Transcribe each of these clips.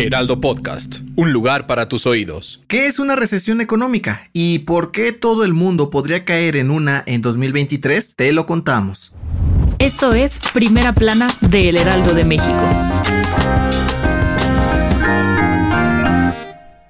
Heraldo Podcast, un lugar para tus oídos. ¿Qué es una recesión económica y por qué todo el mundo podría caer en una en 2023? Te lo contamos. Esto es Primera Plana de El Heraldo de México.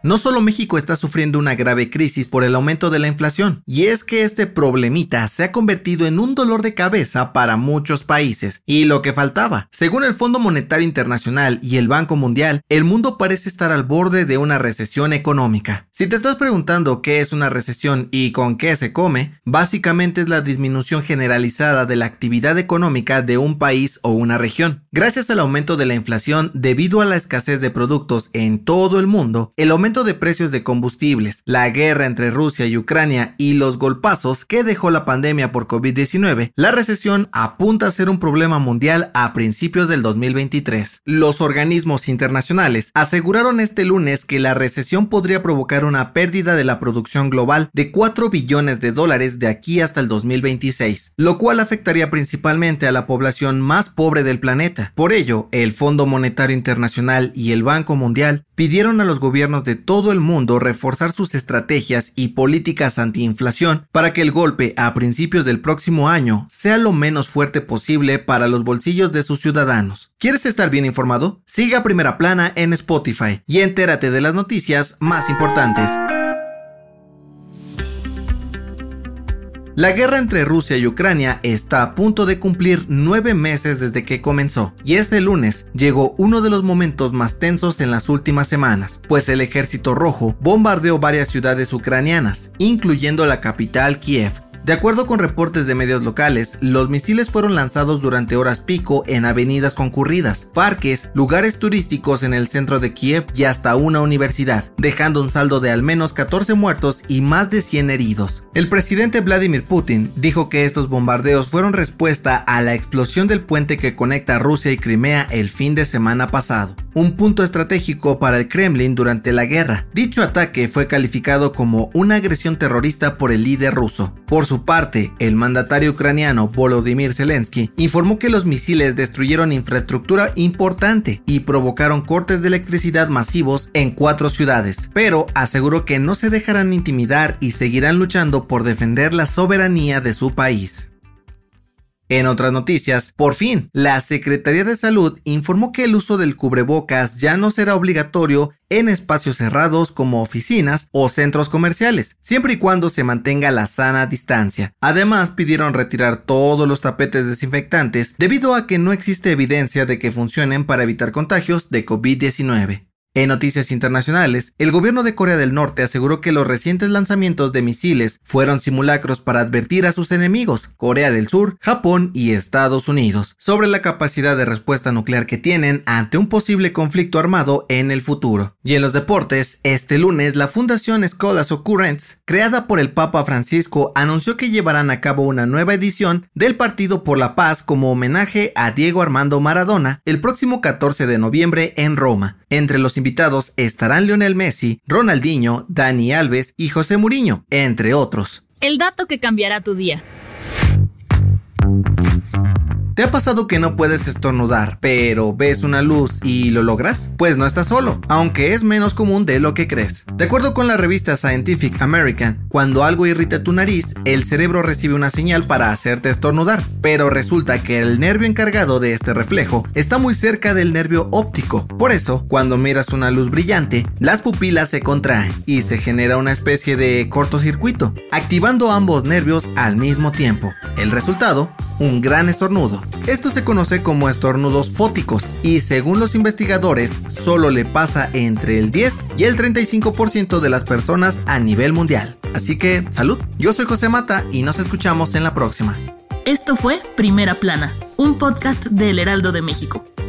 No solo México está sufriendo una grave crisis por el aumento de la inflación, y es que este problemita se ha convertido en un dolor de cabeza para muchos países, y lo que faltaba. Según el Fondo Monetario Internacional y el Banco Mundial, el mundo parece estar al borde de una recesión económica. Si te estás preguntando qué es una recesión y con qué se come, básicamente es la disminución generalizada de la actividad económica de un país o una región. Gracias al aumento de la inflación debido a la escasez de productos en todo el mundo, el aumento de precios de combustibles, la guerra entre Rusia y Ucrania y los golpazos que dejó la pandemia por COVID-19, la recesión apunta a ser un problema mundial a principios del 2023. Los organismos internacionales aseguraron este lunes que la recesión podría provocar una pérdida de la producción global de 4 billones de dólares de aquí hasta el 2026, lo cual afectaría principalmente a la población más pobre del planeta. Por ello, el Fondo Monetario Internacional y el Banco Mundial pidieron a los gobiernos de todo el mundo reforzar sus estrategias y políticas antiinflación para que el golpe a principios del próximo año sea lo menos fuerte posible para los bolsillos de sus ciudadanos. ¿Quieres estar bien informado? Siga Primera Plana en Spotify y entérate de las noticias más importantes. La guerra entre Rusia y Ucrania está a punto de cumplir nueve meses desde que comenzó, y este lunes llegó uno de los momentos más tensos en las últimas semanas, pues el ejército rojo bombardeó varias ciudades ucranianas, incluyendo la capital Kiev, de acuerdo con reportes de medios locales, los misiles fueron lanzados durante horas pico en avenidas concurridas, parques, lugares turísticos en el centro de Kiev y hasta una universidad, dejando un saldo de al menos 14 muertos y más de 100 heridos. El presidente Vladimir Putin dijo que estos bombardeos fueron respuesta a la explosión del puente que conecta Rusia y Crimea el fin de semana pasado, un punto estratégico para el Kremlin durante la guerra. Dicho ataque fue calificado como una agresión terrorista por el líder ruso. Por su parte, el mandatario ucraniano Volodymyr Zelensky informó que los misiles destruyeron infraestructura importante y provocaron cortes de electricidad masivos en cuatro ciudades, pero aseguró que no se dejarán intimidar y seguirán luchando por defender la soberanía de su país. En otras noticias, por fin, la Secretaría de Salud informó que el uso del cubrebocas ya no será obligatorio en espacios cerrados como oficinas o centros comerciales, siempre y cuando se mantenga la sana distancia. Además, pidieron retirar todos los tapetes desinfectantes debido a que no existe evidencia de que funcionen para evitar contagios de COVID-19. En noticias internacionales, el gobierno de Corea del Norte aseguró que los recientes lanzamientos de misiles fueron simulacros para advertir a sus enemigos, Corea del Sur, Japón y Estados Unidos, sobre la capacidad de respuesta nuclear que tienen ante un posible conflicto armado en el futuro. Y en los deportes, este lunes la Fundación Escolas Occurrence, creada por el Papa Francisco, anunció que llevarán a cabo una nueva edición del Partido por la Paz como homenaje a Diego Armando Maradona el próximo 14 de noviembre en Roma. Entre los invitados estarán Lionel Messi, Ronaldinho, Dani Alves y José Muriño, entre otros. El dato que cambiará tu día. ¿Te ha pasado que no puedes estornudar, pero ves una luz y lo logras? Pues no estás solo, aunque es menos común de lo que crees. De acuerdo con la revista Scientific American, cuando algo irrita tu nariz, el cerebro recibe una señal para hacerte estornudar, pero resulta que el nervio encargado de este reflejo está muy cerca del nervio óptico. Por eso, cuando miras una luz brillante, las pupilas se contraen y se genera una especie de cortocircuito, activando ambos nervios al mismo tiempo. El resultado, un gran estornudo. Esto se conoce como estornudos fóticos y según los investigadores solo le pasa entre el 10 y el 35% de las personas a nivel mundial. Así que salud, yo soy José Mata y nos escuchamos en la próxima. Esto fue Primera Plana un podcast del Heraldo de México.